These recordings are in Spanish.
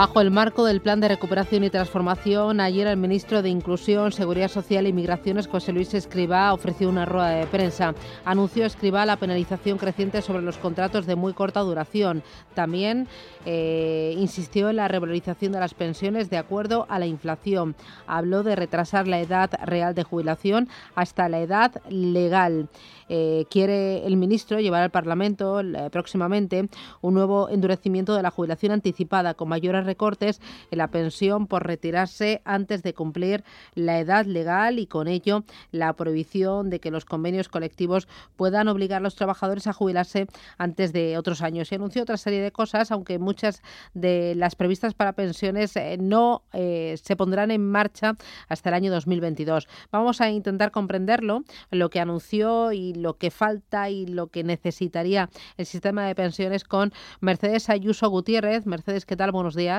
Bajo el marco del Plan de Recuperación y Transformación, ayer el ministro de Inclusión, Seguridad Social e Migraciones, José Luis Escribá, ofreció una rueda de prensa. Anunció Escribá la penalización creciente sobre los contratos de muy corta duración. También eh, insistió en la revalorización de las pensiones de acuerdo a la inflación. Habló de retrasar la edad real de jubilación hasta la edad legal. Eh, quiere el ministro llevar al Parlamento eh, próximamente un nuevo endurecimiento de la jubilación anticipada con mayores recortes en la pensión por retirarse antes de cumplir la edad legal y con ello la prohibición de que los convenios colectivos puedan obligar a los trabajadores a jubilarse antes de otros años. Y anunció otra serie de cosas, aunque muchas de las previstas para pensiones eh, no se pondrán en marcha hasta el año 2022. Vamos a intentar comprenderlo, lo que anunció y lo que falta y lo que necesitaría el sistema de pensiones con Mercedes Ayuso Gutiérrez. Mercedes, ¿qué tal? Buenos días.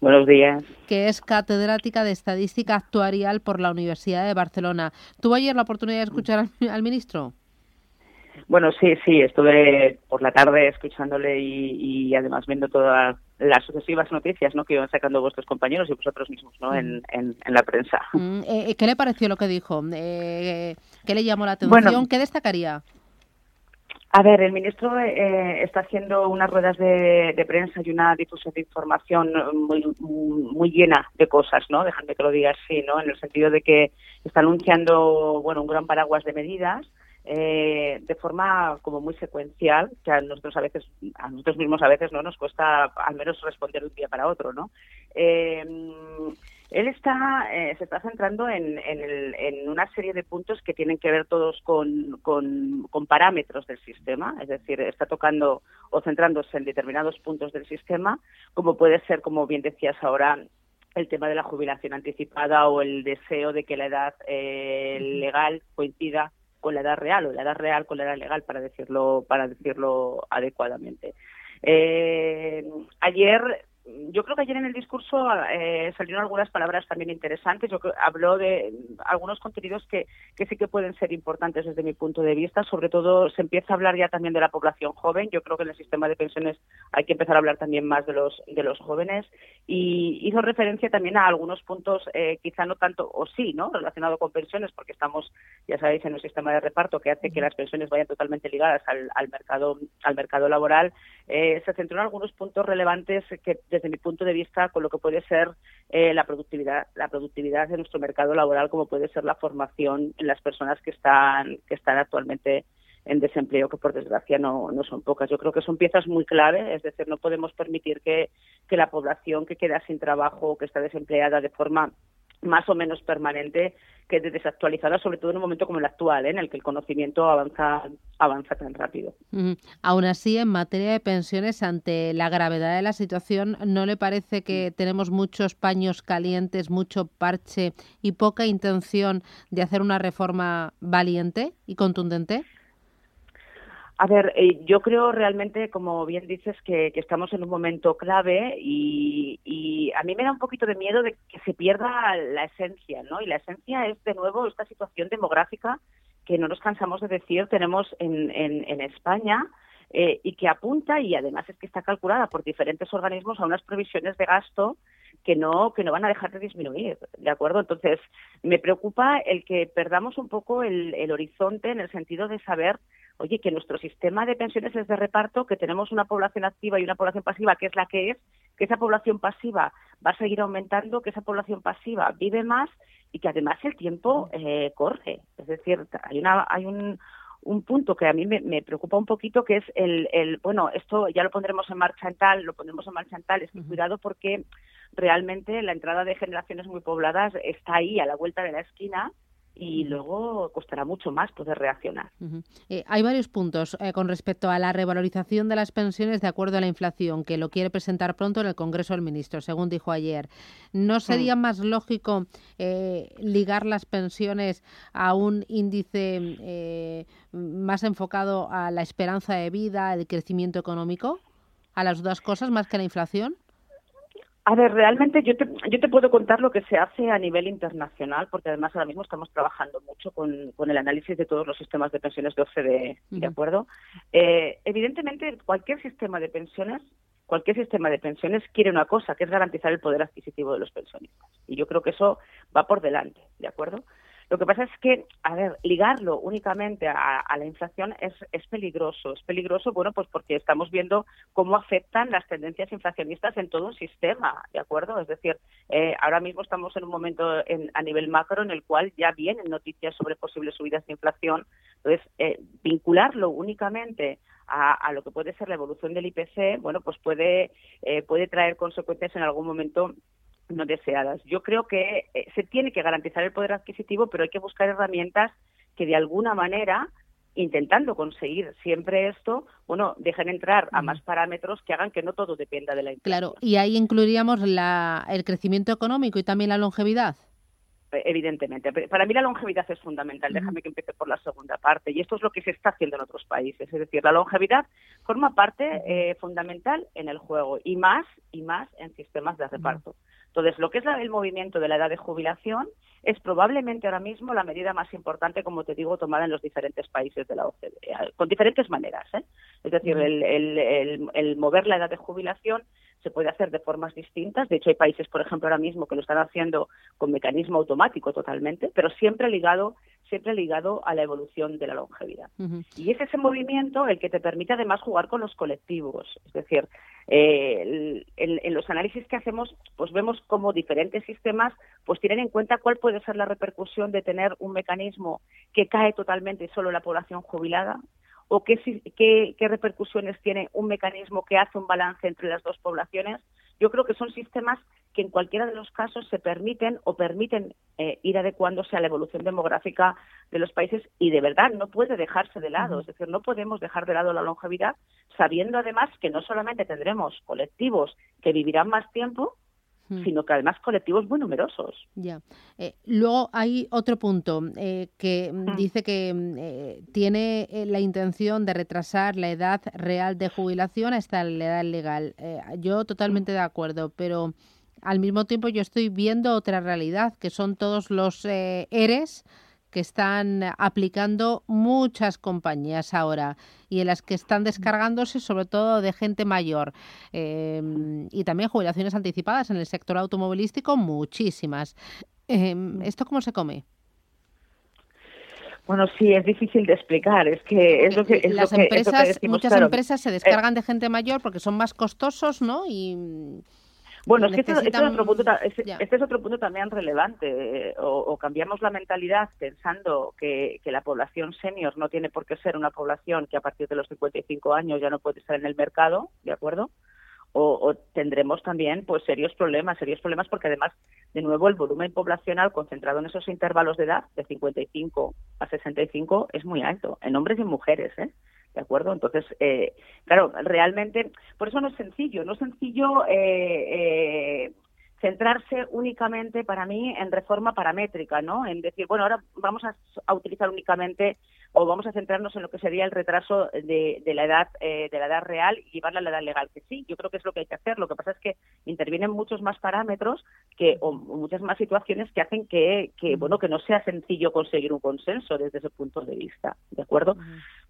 Buenos días. Que es catedrática de Estadística Actuarial por la Universidad de Barcelona. ¿Tuvo ayer la oportunidad de escuchar al, ministro? Bueno, sí, sí, estuve por la tarde escuchándole y, además viendo todas las sucesivas noticias ¿no? que iban sacando vuestros compañeros y vosotros mismos ¿no? en, en, la prensa. Mm, eh, eh, ¿Qué le pareció lo que dijo? Eh, ¿Qué le llamó la atención? ¿Qué destacaría? A ver, el ministro eh, está haciendo unas ruedas de, prensa y una difusión de información muy, muy llena de cosas, ¿no? Déjame que lo diga así, ¿no? En el sentido de que está anunciando, bueno, un gran paraguas de medidas eh, de forma como muy secuencial, que a nosotros a veces, a nosotros mismos a veces no nos cuesta al menos responder de un día para otro, ¿no? Eh, él está, eh, se está centrando en, en, una serie de puntos que tienen que ver todos con, con, parámetros del sistema, es decir, está tocando o centrándose en determinados puntos del sistema, como puede ser, como bien decías ahora, el tema de la jubilación anticipada o el deseo de que la edad legal coincida con la edad real o la edad real con la edad legal para decirlo para decirlo adecuadamente. Eh, ayer yo creo que ayer en el discurso eh, salieron algunas palabras también interesantes. Yo habló de algunos contenidos que, que, sí que pueden ser importantes desde mi punto de vista. Sobre todo se empieza a hablar ya también de la población joven. Yo creo que en el sistema de pensiones hay que empezar a hablar también más de los de los jóvenes. Y hizo referencia también a algunos puntos, eh, quizá no tanto, o sí, ¿no? Relacionado con pensiones, porque estamos, ya sabéis, en un sistema de reparto que hace que las pensiones vayan totalmente ligadas al, al mercado al mercado laboral. Eh, se centró en algunos puntos relevantes que desde mi punto de vista con lo que puede ser eh, la productividad la productividad de nuestro mercado laboral como puede ser la formación en las personas que están que están actualmente en desempleo que por desgracia no, no son pocas. Yo creo que son piezas muy clave, es decir, no podemos permitir que, que la población que queda sin trabajo o que está desempleada de forma más o menos permanente que desactualizada, sobre todo en un momento como el actual, ¿eh? en el que el conocimiento avanza, avanza tan rápido. Aún así, en materia de pensiones, ante la gravedad de la situación, ¿no le parece que tenemos muchos paños calientes, mucho parche y poca intención de hacer una reforma valiente y contundente? A ver, eh, yo creo realmente, como bien dices, que, estamos en un momento clave y, a mí me da un poquito de miedo de que se pierda la esencia, ¿no? Y la esencia es, de nuevo, esta situación demográfica que no nos cansamos de decir tenemos en, España eh, y que apunta, y además es que está calculada por diferentes organismos, a unas previsiones de gasto que no que no van a dejar de disminuir, ¿de acuerdo? Entonces, me preocupa el que perdamos un poco el horizonte en el sentido de saber oye, que nuestro sistema de pensiones es de reparto, que tenemos una población activa y una población pasiva que es la que es, que esa población pasiva va a seguir aumentando, que esa población pasiva vive más y que además el tiempo eh, corre. Es decir, hay, una, hay un, un punto que a mí me, preocupa un poquito, que es el, el, bueno, esto ya lo pondremos en marcha en tal, lo pondremos en marcha en tal, es que cuidado porque realmente la entrada de generaciones muy pobladas está ahí, a la vuelta de la esquina, y luego costará mucho más poder reaccionar. Eh, hay varios puntos eh, con respecto a la revalorización de las pensiones de acuerdo a la inflación, que lo quiere presentar pronto en el Congreso del Ministro, según dijo ayer. ¿No mm. sería más lógico eh, ligar las pensiones a un índice más enfocado a la esperanza de vida, al crecimiento económico? ¿A las dos cosas más que a la inflación? A ver, realmente yo te, yo te puedo contar lo que se hace a nivel internacional, porque además ahora mismo estamos trabajando mucho con, con el análisis de todos los sistemas de pensiones de OCDE, ¿de acuerdo? Eh, evidentemente, cualquier sistema de pensiones, cualquier sistema de pensiones quiere una cosa, que es garantizar el poder adquisitivo de los pensionistas. Y yo creo que eso va por delante, ¿de acuerdo? Lo que pasa es que, a ver, ligarlo únicamente a, la inflación es, peligroso. Es peligroso, bueno, pues porque estamos viendo cómo afectan las tendencias inflacionistas en todo un sistema, ¿de acuerdo? Es decir, eh, ahora mismo estamos en un momento a nivel macro en el cual ya vienen noticias sobre posibles subidas de inflación. Entonces, eh, vincularlo únicamente a, lo que puede ser la evolución del IPC, bueno, pues eh, puede traer consecuencias en algún momento no deseadas. Yo creo que eh, se tiene que garantizar el poder adquisitivo, pero hay que buscar herramientas que de alguna manera intentando conseguir siempre esto, bueno, dejen entrar a más parámetros que hagan que no todo dependa de la inflación. Claro, y ahí incluiríamos la, el crecimiento económico y también la longevidad. Eh, evidentemente. Para mí la longevidad es fundamental. Déjame que empiece por la segunda parte. Y esto es lo que se está haciendo en otros países. Es decir, la longevidad forma parte eh, fundamental en el juego y más y más en sistemas de reparto. Entonces, lo que es el movimiento de la edad de jubilación es probablemente ahora mismo la medida más importante, como te digo, tomada en los diferentes países de la OCDE, con diferentes maneras. ¿eh? Es decir, el mover la edad de jubilación se puede hacer de formas distintas. De hecho, hay países, por ejemplo, ahora mismo que lo están haciendo con mecanismo automático totalmente, pero siempre ligado siempre ligado a la evolución de la longevidad. Y es ese movimiento el que te permite además jugar con los colectivos. Es decir, eh, en, los análisis que hacemos, pues vemos cómo diferentes sistemas pues tienen en cuenta cuál puede ser la repercusión de tener un mecanismo que cae totalmente solo en la población jubilada o qué, qué, repercusiones tiene un mecanismo que hace un balance entre las dos poblaciones. Yo creo que son sistemas que en cualquiera de los casos se permiten o permiten eh, ir adecuándose a la evolución demográfica de los países y de verdad no puede dejarse de lado. Es decir, no podemos dejar de lado la longevidad sabiendo además que no solamente tendremos colectivos que vivirán más tiempo, Hmm. sino que además colectivos muy numerosos. Ya. Eh, luego hay otro punto eh, que hmm. dice que eh, tiene la intención de retrasar la edad real de jubilación hasta la edad legal. yo totalmente de acuerdo, pero al mismo tiempo yo estoy viendo otra realidad, que son todos los ERES que están aplicando muchas compañías ahora y en las que están descargándose sobre todo de gente mayor em, y también jubilaciones anticipadas en el sector automovilístico, muchísimas. Em, ¿Esto cómo se come? Bueno, sí, es difícil de explicar. Es que es lo que las empresas, muchas empresas se descargan de gente mayor porque son más costosos, ¿no? Y bueno, es que este, este, es otro punto, este, es otro punto también relevante. O, cambiamos la mentalidad pensando que, que la población senior no tiene por qué ser una población que a partir de los 55 años ya no puede estar en el mercado, ¿de acuerdo? O, tendremos también pues serios problemas, serios problemas porque además, de nuevo, el volumen poblacional concentrado en esos intervalos de edad, de 55 a 65, es muy alto, en hombres y en mujeres, ¿eh? ¿De acuerdo? Entonces, eh, claro, realmente, por eso no es sencillo, no es sencillo eh, eh, centrarse únicamente para mí en reforma paramétrica, ¿no? En decir, bueno, ahora vamos a, utilizar únicamente o vamos a centrarnos en lo que sería el retraso de, la edad de la edad real y llevarla a la edad legal. Que sí, yo creo que es lo que hay que hacer. Lo que pasa es que intervienen muchos más parámetros que o muchas más situaciones que hacen que, que bueno que no sea sencillo conseguir un consenso desde ese punto de vista, ¿de acuerdo?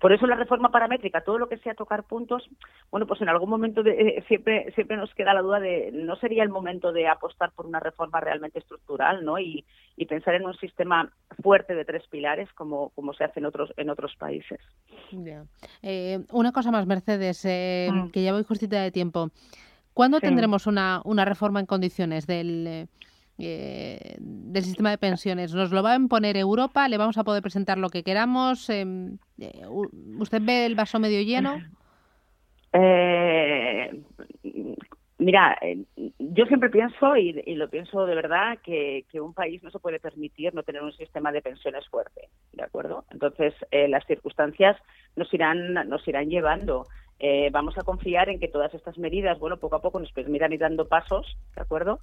Por eso la reforma paramétrica, todo lo que sea tocar puntos, bueno, pues en algún momento eh, siempre siempre nos queda la duda de no sería el momento de apostar por una reforma realmente estructural, ¿no? Y, pensar en un sistema fuerte de tres pilares como, como se hace en otros en otros países. Eh, una cosa más, Mercedes, eh, mm. que ya voy justita de tiempo. ¿Cuándo tendremos una, una reforma en condiciones del eh, del sistema de pensiones. ¿Nos lo va a imponer Europa? ¿Le vamos a poder presentar lo que queramos? Em, eh, ¿Usted ve el vaso medio lleno? Eh, Mira, eh, yo siempre pienso, y, lo pienso de verdad, que, un país no se puede permitir no tener un sistema de pensiones fuerte, ¿de acuerdo? Entonces, eh, las circunstancias nos irán, nos irán llevando. Eh, vamos a confiar en que todas estas medidas, bueno, poco a poco nos permitan ir dando pasos, ¿de acuerdo?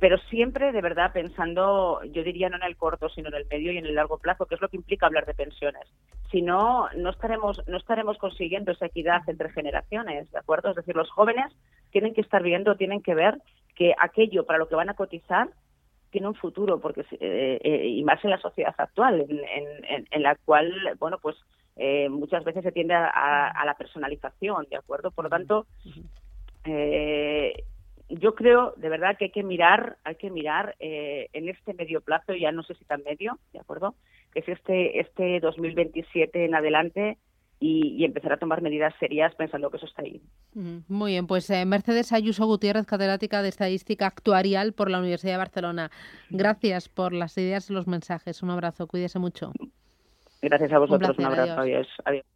pero siempre, de verdad, pensando, yo diría no en el corto, sino en el medio y en el largo plazo, que es lo que implica hablar de pensiones. Si no, no estaremos, no estaremos consiguiendo esa equidad entre generaciones, ¿de acuerdo? Es decir, los jóvenes tienen que estar viendo, tienen que ver que aquello para lo que van a cotizar tiene un futuro, porque eh, eh, y más en la sociedad actual, en, la cual, bueno, pues eh, muchas veces se tiende a, la personalización, ¿de acuerdo? Por lo tanto, yo creo de verdad que hay que mirar, hay que mirar en este medio plazo, ya no sé si tan medio, ¿de acuerdo? Que es este, este 2027 en adelante, y, empezar a tomar medidas serias pensando que eso está ahí. Muy bien, pues eh, Mercedes Ayuso Gutiérrez, catedrática de Estadística Actuarial por la Universidad de Barcelona. Gracias por las ideas y los mensajes. Un abrazo, cuídese mucho. Gracias a vosotros, un, abrazo. adiós.